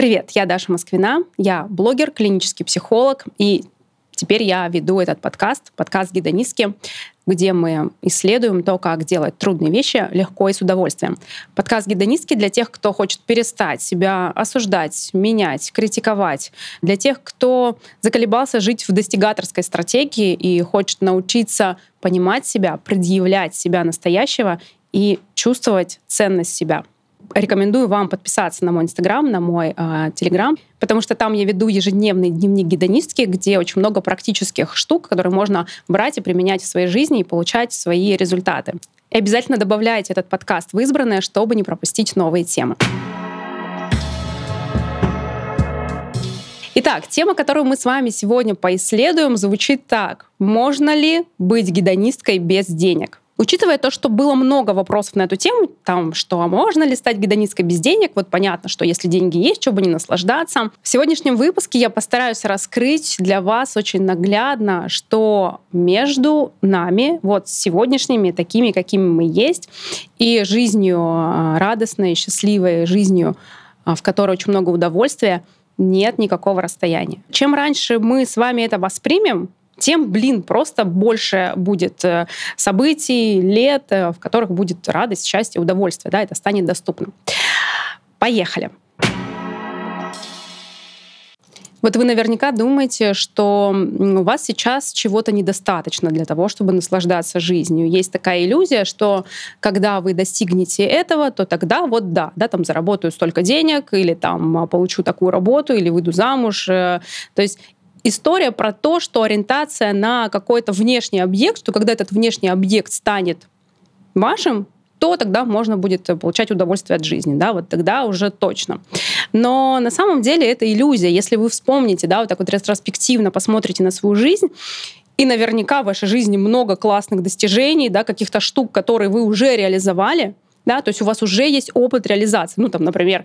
Привет, я Даша Москвина, я блогер, клинический психолог, и теперь я веду этот подкаст, подкаст «Гедонистки», где мы исследуем то, как делать трудные вещи легко и с удовольствием. Подкаст «Гедонистки» для тех, кто хочет перестать себя осуждать, менять, критиковать. Для тех, кто заколебался жить в достигаторской стратегии и хочет научиться понимать себя, предъявлять себя настоящего и чувствовать ценность себя рекомендую вам подписаться на мой инстаграм, на мой э, телеграм, потому что там я веду ежедневный дневник гедонистки, где очень много практических штук, которые можно брать и применять в своей жизни и получать свои результаты. И обязательно добавляйте этот подкаст в избранное, чтобы не пропустить новые темы. Итак, тема, которую мы с вами сегодня поисследуем, звучит так. Можно ли быть гедонисткой без денег? Учитывая то, что было много вопросов на эту тему, там, что а можно ли стать гедонисткой без денег, вот понятно, что если деньги есть, что бы не наслаждаться. В сегодняшнем выпуске я постараюсь раскрыть для вас очень наглядно, что между нами, вот сегодняшними, такими, какими мы есть, и жизнью а, радостной, счастливой жизнью, а, в которой очень много удовольствия, нет никакого расстояния. Чем раньше мы с вами это воспримем, тем, блин, просто больше будет э, событий, лет, э, в которых будет радость, счастье, удовольствие. Да, это станет доступным. Поехали. Вот вы наверняка думаете, что у вас сейчас чего-то недостаточно для того, чтобы наслаждаться жизнью. Есть такая иллюзия, что когда вы достигнете этого, то тогда вот да, да, там заработаю столько денег, или там получу такую работу, или выйду замуж. Э. То есть история про то, что ориентация на какой-то внешний объект, что когда этот внешний объект станет вашим, то тогда можно будет получать удовольствие от жизни, да, вот тогда уже точно. Но на самом деле это иллюзия. Если вы вспомните, да, вот так вот ретроспективно посмотрите на свою жизнь, и наверняка в вашей жизни много классных достижений, да, каких-то штук, которые вы уже реализовали, да, то есть у вас уже есть опыт реализации. Ну, там, например,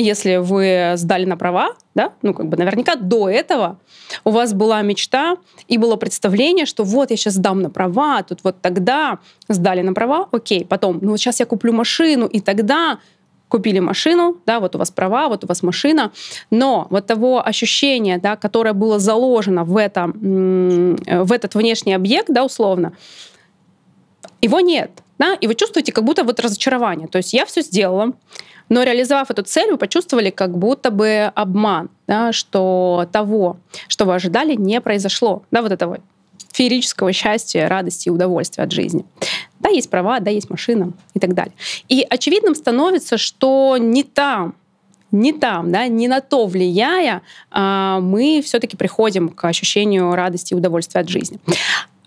если вы сдали на права, да, ну как бы наверняка до этого у вас была мечта и было представление, что вот я сейчас сдам на права, тут вот тогда сдали на права, окей, потом, ну вот сейчас я куплю машину, и тогда купили машину, да, вот у вас права, вот у вас машина, но вот того ощущения, да, которое было заложено в, это, в этот внешний объект, да, условно, его нет, да, и вы чувствуете как будто вот разочарование. То есть я все сделала, но реализовав эту цель, вы почувствовали как будто бы обман, да, что того, что вы ожидали, не произошло. Да, вот этого феерического счастья, радости и удовольствия от жизни. Да, есть права, да, есть машина и так далее. И очевидным становится, что не там, не там, да, не на то влияя, а, мы все-таки приходим к ощущению радости и удовольствия от жизни.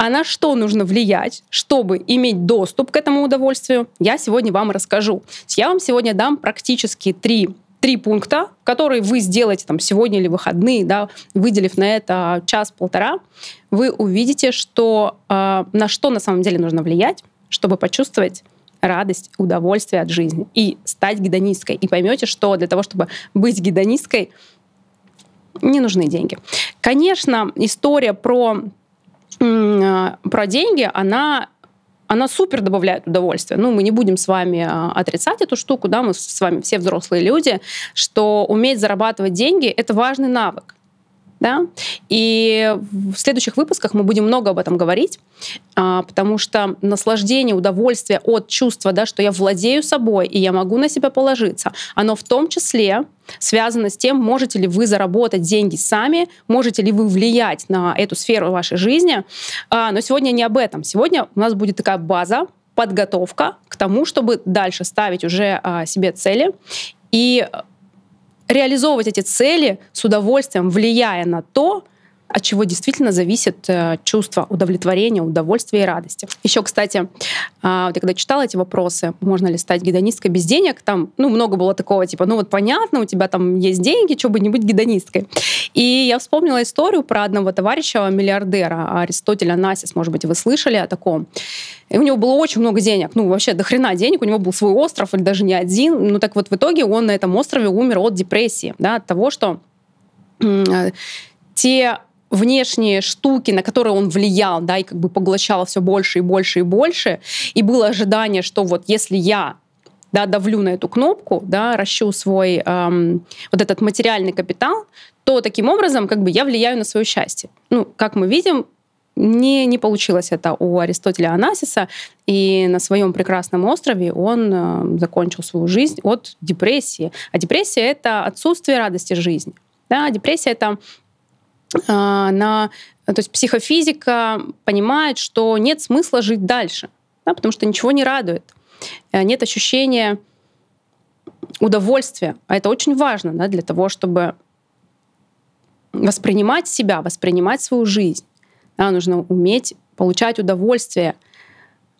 А на что нужно влиять, чтобы иметь доступ к этому удовольствию, я сегодня вам расскажу. Я вам сегодня дам практически три три пункта, которые вы сделаете там сегодня или выходные, да, выделив на это час-полтора, вы увидите, что э, на что на самом деле нужно влиять, чтобы почувствовать радость, удовольствие от жизни и стать гедонисткой. И поймете, что для того, чтобы быть гедонисткой, не нужны деньги. Конечно, история про про деньги, она она супер добавляет удовольствие. Ну, мы не будем с вами а, отрицать эту штуку, да, мы с вами все взрослые люди, что уметь зарабатывать деньги — это важный навык да, и в следующих выпусках мы будем много об этом говорить, а, потому что наслаждение, удовольствие от чувства, да, что я владею собой и я могу на себя положиться, оно в том числе связано с тем, можете ли вы заработать деньги сами, можете ли вы влиять на эту сферу вашей жизни. А, но сегодня не об этом. Сегодня у нас будет такая база, подготовка к тому, чтобы дальше ставить уже а, себе цели и реализовывать эти цели с удовольствием, влияя на то, от чего действительно зависит э, чувство удовлетворения, удовольствия и радости. Еще, кстати, э, вот я когда читала эти вопросы, можно ли стать гедонисткой без денег, там ну, много было такого, типа, ну вот понятно, у тебя там есть деньги, что бы не быть гедонисткой. И я вспомнила историю про одного товарища, миллиардера, Аристотеля Насис, может быть, вы слышали о таком. И у него было очень много денег, ну вообще до хрена денег, у него был свой остров, или даже не один. Ну так вот в итоге он на этом острове умер от депрессии, да, от того, что э, те внешние штуки, на которые он влиял, да, и как бы поглощал все больше и больше и больше, и было ожидание, что вот если я да, давлю на эту кнопку, да, ращу свой эм, вот этот материальный капитал, то таким образом как бы я влияю на свое счастье. Ну, как мы видим, не, не получилось это у Аристотеля Анасиса, и на своем прекрасном острове он э, закончил свою жизнь от депрессии. А депрессия — это отсутствие радости жизни. Да? Депрессия — это на... То есть психофизика понимает, что нет смысла жить дальше, да? потому что ничего не радует. Э, нет ощущения удовольствия. А это очень важно да, для того, чтобы воспринимать себя, воспринимать свою жизнь. Да, нужно уметь получать удовольствие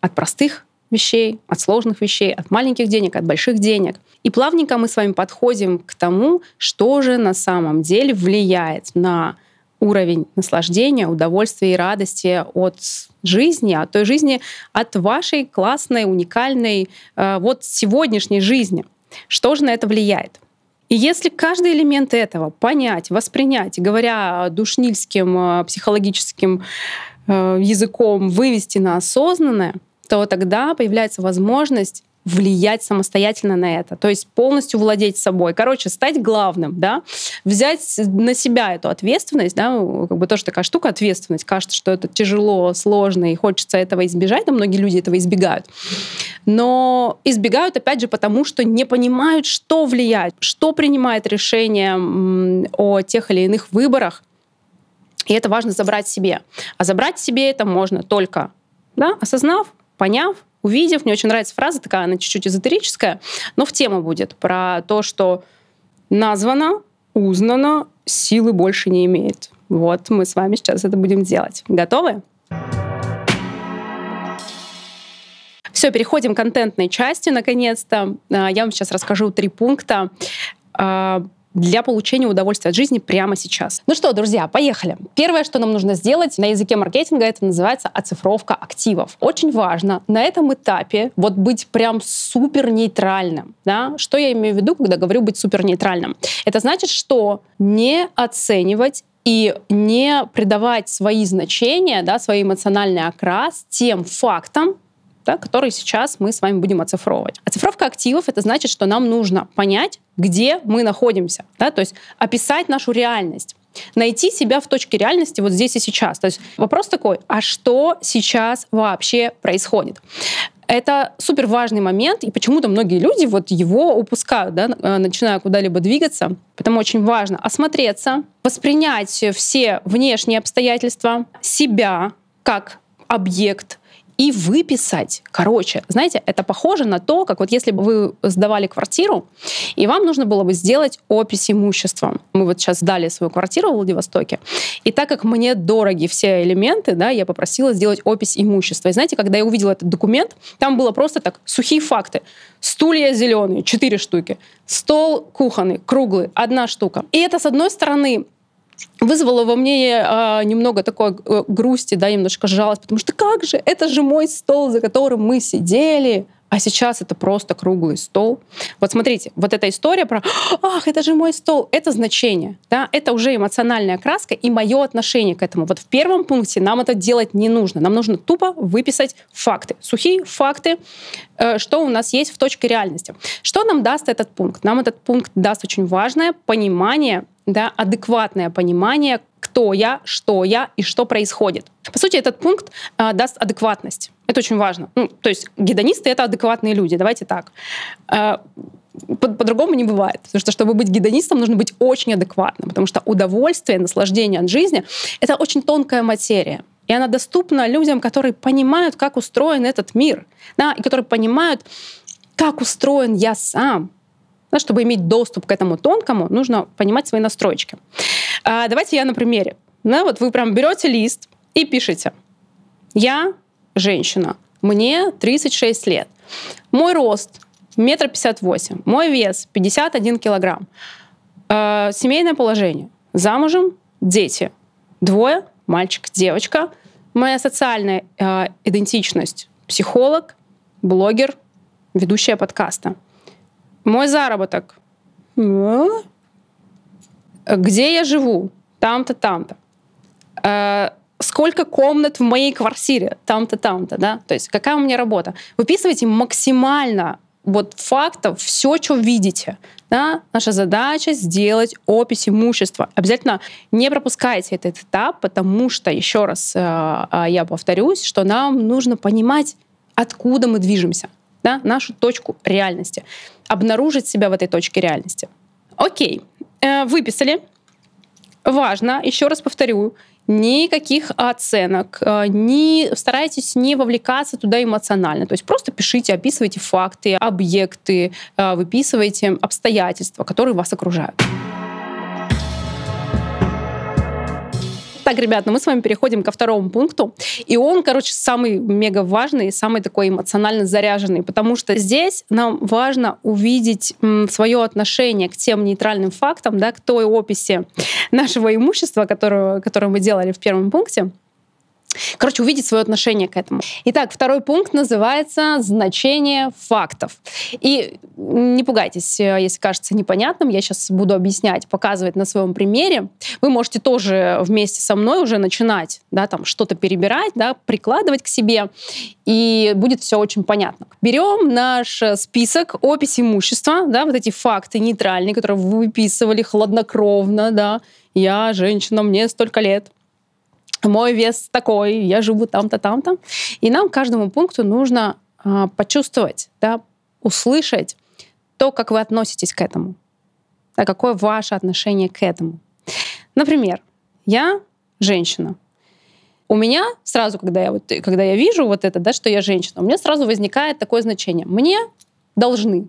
от простых вещей, от сложных вещей, от маленьких денег, от больших денег. И плавненько мы с вами подходим к тому, что же на самом деле влияет на уровень наслаждения, удовольствия и радости от жизни, от той жизни, от вашей классной, уникальной, э, вот сегодняшней жизни. Что же на это влияет? И если каждый элемент этого понять, воспринять, говоря душнильским э, психологическим э, языком, вывести на осознанное, то тогда появляется возможность влиять самостоятельно на это, то есть полностью владеть собой. Короче, стать главным, да, взять на себя эту ответственность, да, как бы тоже такая штука, ответственность. Кажется, что это тяжело, сложно, и хочется этого избежать, но многие люди этого избегают. Но избегают, опять же, потому что не понимают, что влияет, что принимает решение о тех или иных выборах, и это важно забрать себе. А забрать себе это можно только да, осознав, поняв, увидев. Мне очень нравится фраза такая, она чуть-чуть эзотерическая, но в тему будет про то, что названо, узнано, силы больше не имеет. Вот мы с вами сейчас это будем делать. Готовы? Все, переходим к контентной части, наконец-то. А, я вам сейчас расскажу три пункта а, для получения удовольствия от жизни прямо сейчас. Ну что, друзья, поехали. Первое, что нам нужно сделать на языке маркетинга, это называется оцифровка активов. Очень важно на этом этапе вот быть прям супер нейтральным. Да? Что я имею в виду, когда говорю быть супер нейтральным? Это значит, что не оценивать и не придавать свои значения, да, свой эмоциональный окрас тем фактам, да, которые сейчас мы с вами будем оцифровывать. Оцифровка активов — это значит, что нам нужно понять, где мы находимся, да, то есть описать нашу реальность найти себя в точке реальности вот здесь и сейчас. То есть вопрос такой, а что сейчас вообще происходит? Это супер важный момент, и почему-то многие люди вот его упускают, да, э, начиная куда-либо двигаться. Поэтому очень важно осмотреться, воспринять все внешние обстоятельства, себя как объект и выписать. Короче, знаете, это похоже на то, как вот если бы вы сдавали квартиру, и вам нужно было бы сделать опись имущества. Мы вот сейчас сдали свою квартиру в Владивостоке, и так как мне дороги все элементы, да, я попросила сделать опись имущества. И знаете, когда я увидела этот документ, там было просто так, сухие факты. Стулья зеленые, четыре штуки. Стол кухонный, круглый, одна штука. И это, с одной стороны, вызвало во мне э, немного такой э, грусти, да, немножко жалость, потому что как же, это же мой стол, за которым мы сидели, а сейчас это просто круглый стол. Вот смотрите, вот эта история про «Ах, это же мой стол», это значение, да, это уже эмоциональная краска и мое отношение к этому. Вот в первом пункте нам это делать не нужно. Нам нужно тупо выписать факты, сухие факты, э, что у нас есть в точке реальности. Что нам даст этот пункт? Нам этот пункт даст очень важное понимание да, адекватное понимание, кто я, что я и что происходит. По сути, этот пункт э, даст адекватность. Это очень важно. Ну, то есть гедонисты — это адекватные люди, давайте так. По- по-другому не бывает. Потому что, чтобы быть гедонистом, нужно быть очень адекватным. Потому что удовольствие, наслаждение от жизни — это очень тонкая материя. И она доступна людям, которые понимают, как устроен этот мир, да, и которые понимают, как устроен я сам, да, чтобы иметь доступ к этому тонкому, нужно понимать свои настройки. А, давайте я на примере. Да, вот вы прям берете лист и пишете. Я женщина, мне 36 лет. Мой рост метр пятьдесят восемь, мой вес 51 килограмм. Э, семейное положение. Замужем, дети. Двое, мальчик, девочка. Моя социальная э, идентичность. Психолог, блогер, ведущая подкаста. Мой заработок. Где я живу? Там-то, там-то. Э, сколько комнат в моей квартире? Там-то, там-то, да? То есть какая у меня работа? Выписывайте максимально вот фактов, все, что видите. Да? Наша задача сделать опись имущества. Обязательно не пропускайте этот этап, потому что, еще раз э, э, я повторюсь, что нам нужно понимать, откуда мы движемся, да? нашу точку реальности, обнаружить себя в этой точке реальности. Окей, э, выписали. Важно, еще раз повторю, никаких оценок, э, не старайтесь не вовлекаться туда эмоционально. То есть просто пишите, описывайте факты, объекты, э, выписывайте обстоятельства, которые вас окружают. Так, ребят, ну мы с вами переходим ко второму пункту. И он, короче, самый мега важный, самый такой эмоционально заряженный, потому что здесь нам важно увидеть свое отношение к тем нейтральным фактам, да, к той описи нашего имущества, которую, которую мы делали в первом пункте. Короче, увидеть свое отношение к этому. Итак, второй пункт называется «Значение фактов». И не пугайтесь, э, если кажется непонятным, я сейчас буду объяснять, показывать на своем примере. Вы можете тоже вместе со мной уже начинать да, там что-то перебирать, да, прикладывать к себе, и будет все очень понятно. Берем наш список, опись имущества, да, вот эти факты нейтральные, которые вы выписывали хладнокровно, да, я женщина, мне столько лет, мой вес такой, я живу там-то, там-то. И нам каждому пункту нужно э, почувствовать, да, услышать то, как вы относитесь к этому, да, какое ваше отношение к этому. Например, я женщина. У меня сразу, когда я, вот, когда я вижу вот это, да, что я женщина, у меня сразу возникает такое значение. Мне должны.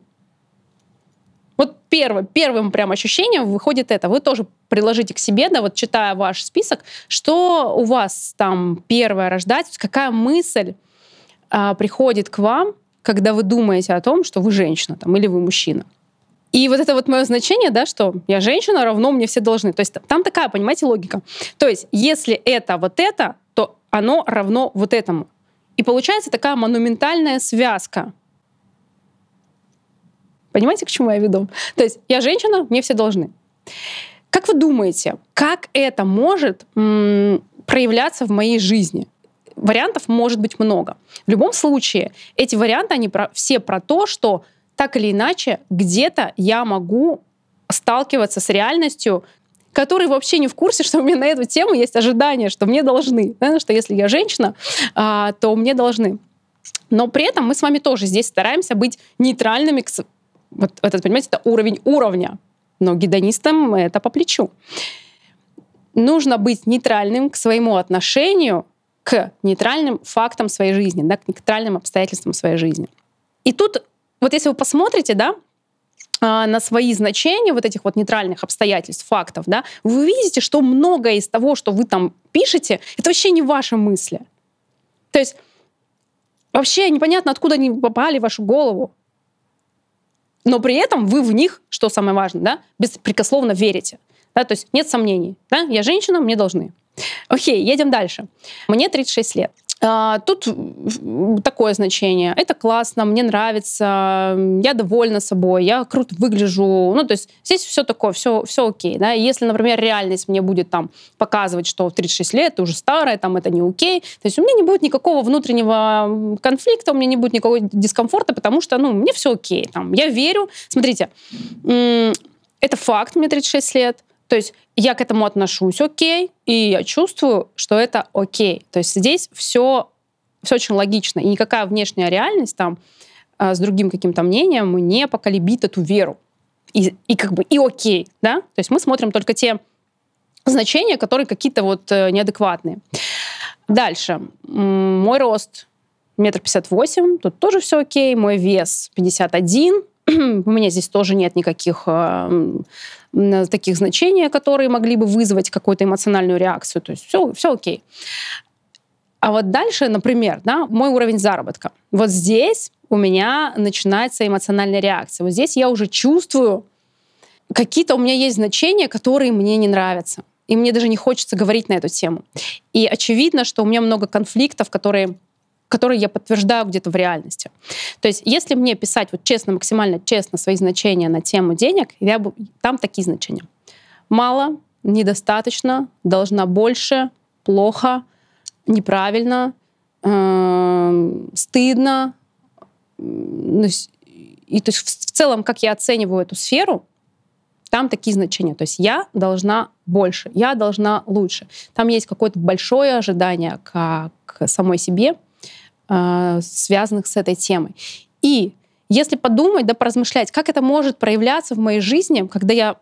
Вот первым, первым прям ощущением выходит это. Вы тоже приложите к себе, да, вот читая ваш список, что у вас там первое рождать, какая мысль а, приходит к вам, когда вы думаете о том, что вы женщина там, или вы мужчина. И вот это вот мое значение, да, что я женщина, равно мне все должны. То есть там такая, понимаете, логика. То есть если это вот это, то оно равно вот этому. И получается такая монументальная связка Понимаете, к чему я веду? То есть я женщина, мне все должны. Как вы думаете, как это может м, проявляться в моей жизни? Вариантов может быть много. В любом случае, эти варианты, они про, все про то, что так или иначе где-то я могу сталкиваться с реальностью, который вообще не в курсе, что у меня на эту тему есть ожидания, что мне должны. Да, что если я женщина, а, то мне должны. Но при этом мы с вами тоже здесь стараемся быть нейтральными к, вот этот, понимаете, это уровень уровня. Но гедонистам это по плечу. Нужно быть нейтральным к своему отношению к нейтральным фактам своей жизни, да, к нейтральным обстоятельствам своей жизни. И тут, вот если вы посмотрите, да, а, на свои значения вот этих вот нейтральных обстоятельств, фактов, да, вы увидите, что многое из того, что вы там пишете, это вообще не ваши мысли. То есть вообще непонятно, откуда они попали в вашу голову но при этом вы в них, что самое важное, да, беспрекословно верите. Да, то есть нет сомнений. Да? Я женщина, мне должны. Окей, едем дальше. Мне 36 лет. А, тут такое значение. Это классно, мне нравится, я довольна собой, я круто выгляжу. Ну, то есть здесь все такое, все, все окей. Да? Если, например, реальность мне будет там показывать, что в 36 лет ты уже старая, там это не окей, то есть у меня не будет никакого внутреннего конфликта, у меня не будет никакого дискомфорта, потому что, ну, мне все окей. Там, я верю. Смотрите, это факт, мне 36 лет. То есть я к этому отношусь окей, и я чувствую, что это окей. То есть здесь все, все очень логично. И никакая внешняя реальность там а, с другим каким-то мнением не поколебит эту веру. И, и как бы и окей, да? То есть мы смотрим только те значения, которые какие-то вот э, неадекватные. Дальше. Мой рост метр пятьдесят восемь, тут тоже все окей. Мой вес 51. У меня здесь тоже нет никаких э, таких значений, которые могли бы вызвать какую-то эмоциональную реакцию. То есть все, все окей. А вот дальше, например, да, мой уровень заработка. Вот здесь у меня начинается эмоциональная реакция. Вот здесь я уже чувствую, какие-то у меня есть значения, которые мне не нравятся. И мне даже не хочется говорить на эту тему. И очевидно, что у меня много конфликтов, которые которые я подтверждаю где-то в реальности. То есть если мне писать вот честно, максимально честно свои значения на тему денег, я бы, там такие значения. Мало, недостаточно, должна больше, плохо, неправильно, э, стыдно, ну, и то есть в, целом, как я оцениваю эту сферу, там такие значения. То есть я должна больше, я должна лучше. Там есть какое-то большое ожидание к, к самой себе, связанных с этой темой. И если подумать, да, поразмышлять, как это может проявляться в моей жизни, когда я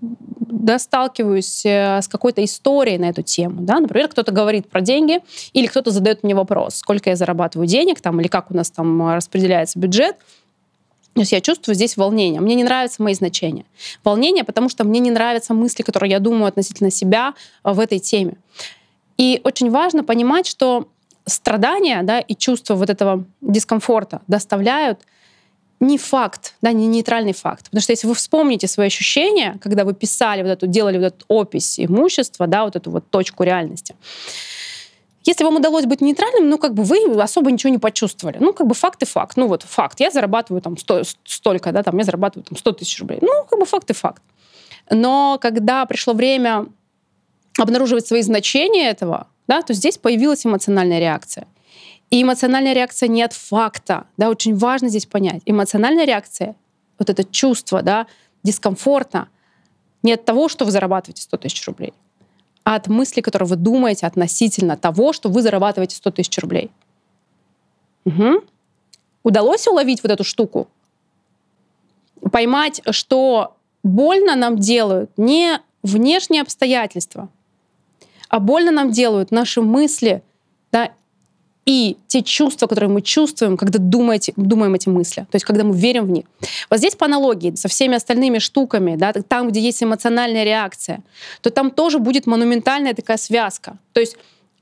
да, сталкиваюсь э, с какой-то историей на эту тему. Да? Например, кто-то говорит про деньги, или кто-то задает мне вопрос, сколько я зарабатываю денег, там, или как у нас там распределяется бюджет. То есть я чувствую здесь волнение. Мне не нравятся мои значения. Волнение, потому что мне не нравятся мысли, которые я думаю относительно себя э, в этой теме. И очень важно понимать, что страдания да, и чувство вот этого дискомфорта доставляют не факт, да, не нейтральный факт. Потому что если вы вспомните свои ощущения, когда вы писали вот эту, делали вот эту опись имущества, да, вот эту вот точку реальности, если вам удалось быть нейтральным, ну, как бы вы особо ничего не почувствовали. Ну, как бы факт и факт. Ну, вот факт. Я зарабатываю там сто, столько, да, там я зарабатываю там 100 тысяч рублей. Ну, как бы факт и факт. Но когда пришло время обнаруживать свои значения этого, да, то здесь появилась эмоциональная реакция. И эмоциональная реакция не от факта, да, очень важно здесь понять. Эмоциональная реакция, вот это чувство, да, дискомфорта, не от того, что вы зарабатываете 100 тысяч рублей, а от мысли, которые вы думаете относительно того, что вы зарабатываете 100 тысяч рублей. Угу. Удалось уловить вот эту штуку? Поймать, что больно нам делают не внешние обстоятельства, а больно нам делают наши мысли да, и те чувства, которые мы чувствуем, когда думаете, думаем эти мысли, то есть когда мы верим в них. Вот здесь по аналогии со всеми остальными штуками, да, там, где есть эмоциональная реакция, то там тоже будет монументальная такая связка. То есть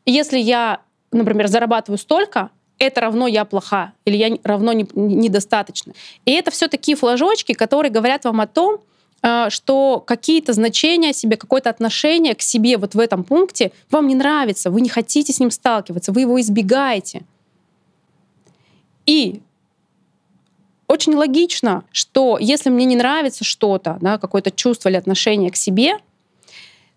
если я, например, зарабатываю столько, это равно я плоха или я равно недостаточно. И это все такие флажочки, которые говорят вам о том, что какие-то значения себе, какое-то отношение к себе вот в этом пункте вам не нравится, вы не хотите с ним сталкиваться, вы его избегаете. И очень логично, что если мне не нравится что-то, да, какое-то чувство или отношение к себе,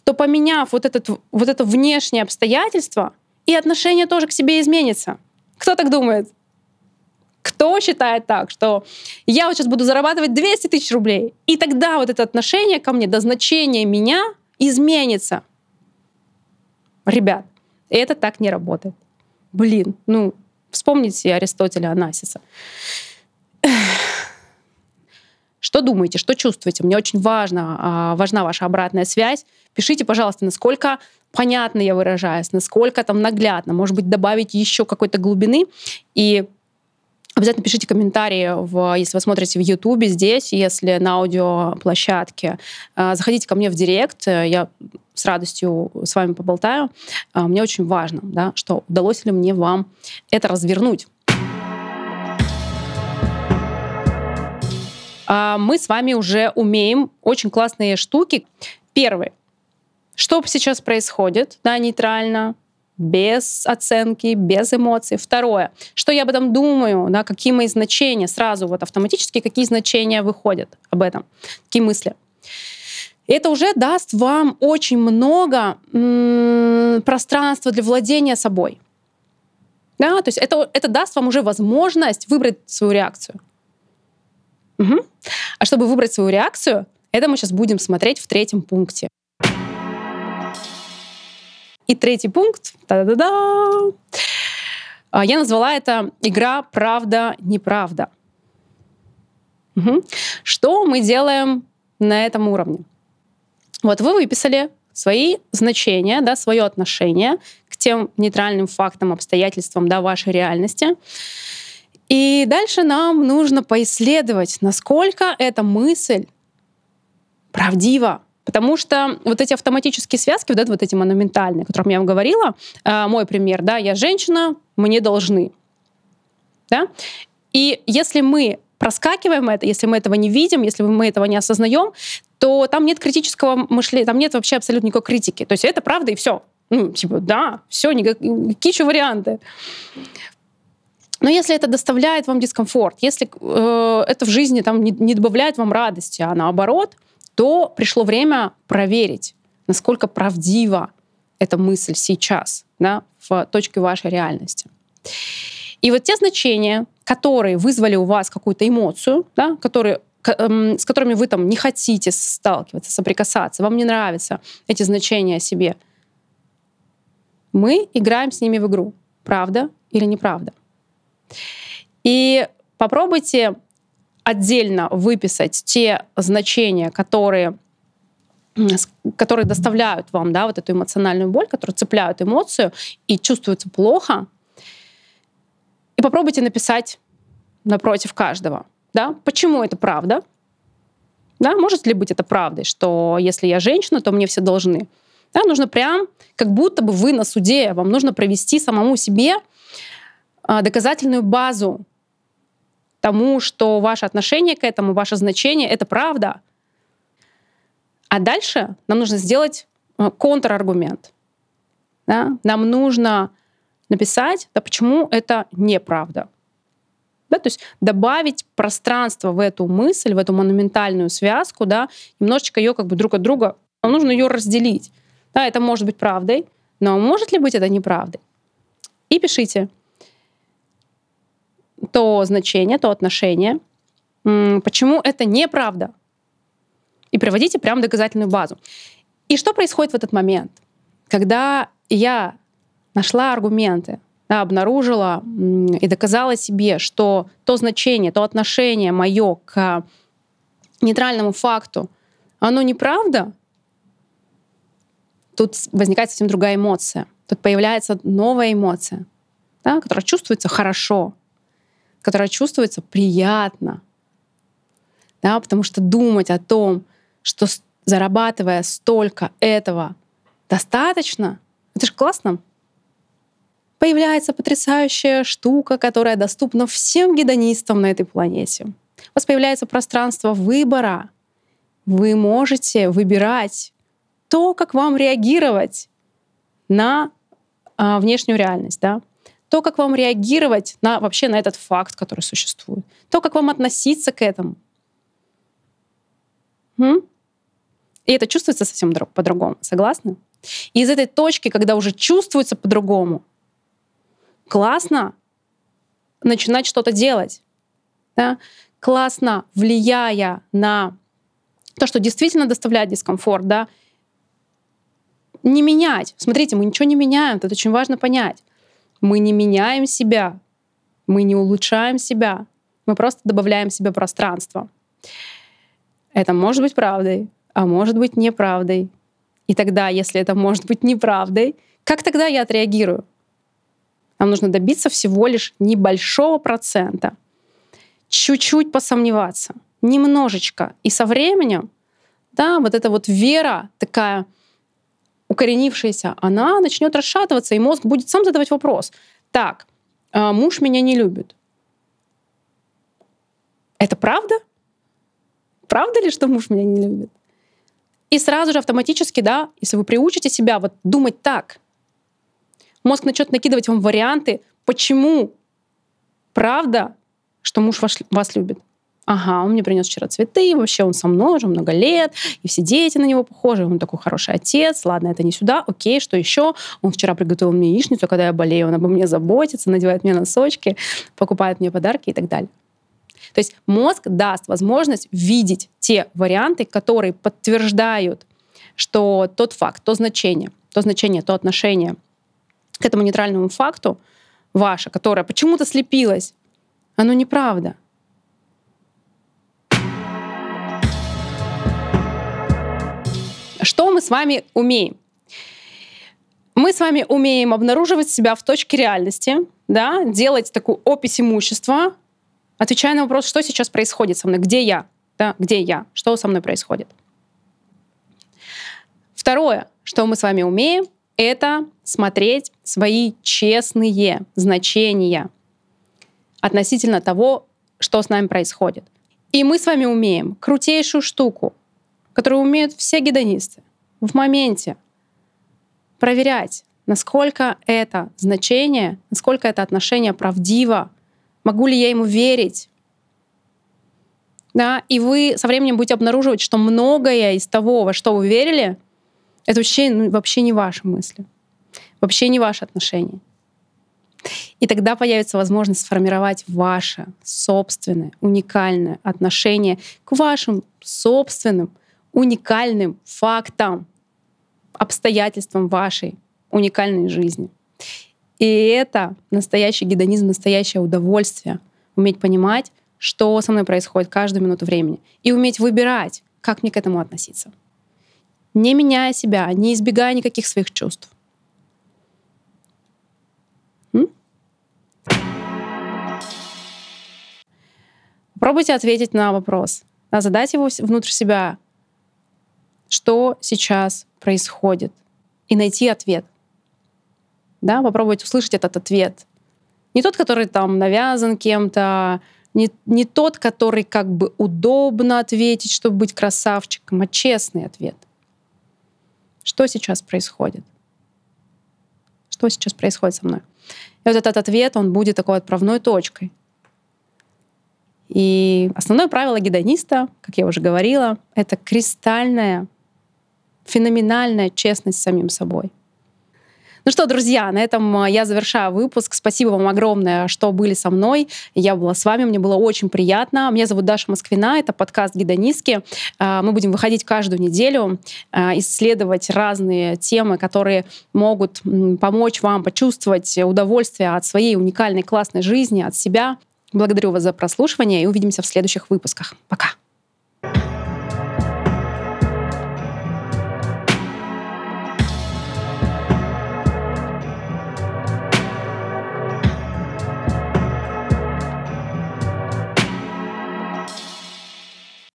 то поменяв вот, этот, вот это внешнее обстоятельство, и отношение тоже к себе изменится. Кто так думает? Кто считает так, что я вот сейчас буду зарабатывать 200 тысяч рублей, и тогда вот это отношение ко мне до значения меня изменится. Ребят, это так не работает. Блин, ну, вспомните Аристотеля Анасиса. Что думаете, что чувствуете? Мне очень важно, а, важна ваша обратная связь. Пишите, пожалуйста, насколько понятно я выражаюсь, насколько там наглядно. Может быть, добавить еще какой-то глубины. И Обязательно пишите комментарии, в, если вы смотрите в Ютубе здесь, если на аудиоплощадке. Э, заходите ко мне в директ, я с радостью с вами поболтаю. Э, мне очень важно, да, что удалось ли мне вам это развернуть. А мы с вами уже умеем очень классные штуки. Первый. Что сейчас происходит, да, нейтрально, без оценки, без эмоций. Второе, что я об этом думаю, да, какие мои значения, сразу вот автоматически какие значения выходят об этом, какие мысли. Это уже даст вам очень много пространства для владения собой. Да, то есть это, это даст вам уже возможность выбрать свою реакцию. Угу. А чтобы выбрать свою реакцию, это мы сейчас будем смотреть в третьем пункте. И третий пункт, та-да-да, а, я назвала это игра «Правда-неправда». Угу. Что мы делаем на этом уровне? Вот вы выписали свои значения, да, свое отношение к тем нейтральным фактам, обстоятельствам да, вашей реальности. И дальше нам нужно поисследовать, насколько эта мысль правдива, Потому что вот эти автоматические связки, вот, это, вот эти монументальные, о которых я вам говорила, э, мой пример, да, я женщина, мне должны. Да? И если мы проскакиваем это, если мы этого не видим, если мы этого не осознаем, то там нет критического мышления, там нет вообще абсолютно никакой критики. То есть это правда и все. Ну, типа, да, все, никакие еще варианты. Но если это доставляет вам дискомфорт, если э, это в жизни там, не, не добавляет вам радости, а наоборот, то пришло время проверить, насколько правдива эта мысль сейчас да, в точке вашей реальности. И вот те значения, которые вызвали у вас какую-то эмоцию, да, которые эм, с которыми вы там не хотите сталкиваться, соприкасаться, вам не нравятся эти значения о себе, мы играем с ними в игру. Правда или неправда? И попробуйте отдельно выписать те значения, которые которые доставляют вам да, вот эту эмоциональную боль, которые цепляют эмоцию и чувствуются плохо, и попробуйте написать напротив каждого. Да? Почему это правда? Да? Может ли быть это правдой, что если я женщина, то мне все должны? Да? Нужно прям, как будто бы вы на суде, вам нужно провести самому себе а, доказательную базу тому, что ваше отношение к этому, ваше значение — это правда. А дальше нам нужно сделать а, контраргумент. Да? Нам нужно написать, да почему это неправда. Да, то есть добавить пространство в эту мысль, в эту монументальную связку, да, немножечко ее как бы друг от друга, нам нужно ее разделить. Да, это может быть правдой, но может ли быть это неправдой? И пишите то значение, то отношение, почему это неправда. И приводите прям доказательную базу. И что происходит в этот момент? Когда я нашла аргументы, да, обнаружила и доказала себе, что то значение, то отношение мое к нейтральному факту, оно неправда, тут возникает совсем другая эмоция. Тут появляется новая эмоция, да, которая чувствуется хорошо, которая чувствуется приятно. Да, потому что думать о том, что зарабатывая столько этого достаточно, это же классно появляется потрясающая штука, которая доступна всем гедонистам на этой планете. У вас появляется пространство выбора. Вы можете выбирать то, как вам реагировать на а, внешнюю реальность, да? То, как вам реагировать на вообще на этот факт, который существует, то, как вам относиться к этому. М? И это чувствуется совсем по-другому, согласны? И из этой точки, когда уже чувствуется по-другому, классно начинать что-то делать. Да? Классно, влияя на то, что действительно доставляет дискомфорт, да, не менять. Смотрите, мы ничего не меняем, это очень важно понять. Мы не меняем себя, мы не улучшаем себя, мы просто добавляем себе пространство. Это может быть правдой, а может быть неправдой. И тогда, если это может быть неправдой, как тогда я отреагирую? Нам нужно добиться всего лишь небольшого процента. Чуть-чуть посомневаться, немножечко. И со временем, да, вот эта вот вера такая укоренившаяся, она начнет расшатываться, и мозг будет сам задавать вопрос. Так, а, муж меня не любит. Это правда? Правда ли, что муж меня не любит? И сразу же автоматически, да, если вы приучите себя вот думать так, мозг начнет накидывать вам варианты, почему правда, что муж вас, вас любит. Ага, он мне принес вчера цветы, вообще он со мной уже много лет, и все дети на него похожи, он такой хороший отец, ладно, это не сюда, окей, что еще? Он вчера приготовил мне яичницу, когда я болею, он обо мне заботится, надевает мне носочки, покупает мне подарки и так далее. То есть мозг даст возможность видеть те варианты, которые подтверждают, что тот факт, то значение, то значение, то отношение — к этому нейтральному факту ваше, которое почему-то слепилось, оно неправда. Что мы с вами умеем? Мы с вами умеем обнаруживать себя в точке реальности, да, делать такую опись имущества, отвечая на вопрос, что сейчас происходит со мной, где я, да, где я, что со мной происходит. Второе, что мы с вами умеем, это смотреть свои честные значения относительно того, что с нами происходит. И мы с вами умеем крутейшую штуку, которую умеют все гедонисты в моменте проверять, насколько это значение, насколько это отношение правдиво, могу ли я ему верить. Да? И вы со временем будете обнаруживать, что многое из того, во что вы верили, это вообще, ну, вообще не ваши мысли, вообще не ваши отношения. И тогда появится возможность сформировать ваше собственное уникальное отношение к вашим собственным уникальным фактам, обстоятельствам вашей уникальной жизни. И это настоящий гедонизм, настоящее удовольствие. Уметь понимать, что со мной происходит каждую минуту времени. И уметь выбирать, как мне к этому относиться. Не меняя себя, не избегая никаких своих чувств. Попробуйте ответить на вопрос, а задать его внутрь себя, что сейчас происходит, и найти ответ. Да, попробовать услышать этот ответ. Не тот, который там навязан кем-то, не, не тот, который как бы удобно ответить, чтобы быть красавчиком, а честный ответ. Что сейчас происходит? Что сейчас происходит со мной? И вот этот ответ, он будет такой отправной точкой. И основное правило гедониста, как я уже говорила, это кристальная, феноменальная честность с самим собой. Ну что, друзья, на этом а, я завершаю выпуск. Спасибо вам огромное, что были со мной. Я была с вами, мне было очень приятно. Меня зовут Даша Москвина, это подкаст «Гедонистки». А, мы будем выходить каждую неделю, а, исследовать разные темы, которые могут помочь вам почувствовать удовольствие от своей уникальной классной жизни, от себя. Благодарю вас за прослушивание и увидимся в следующих выпусках. Пока!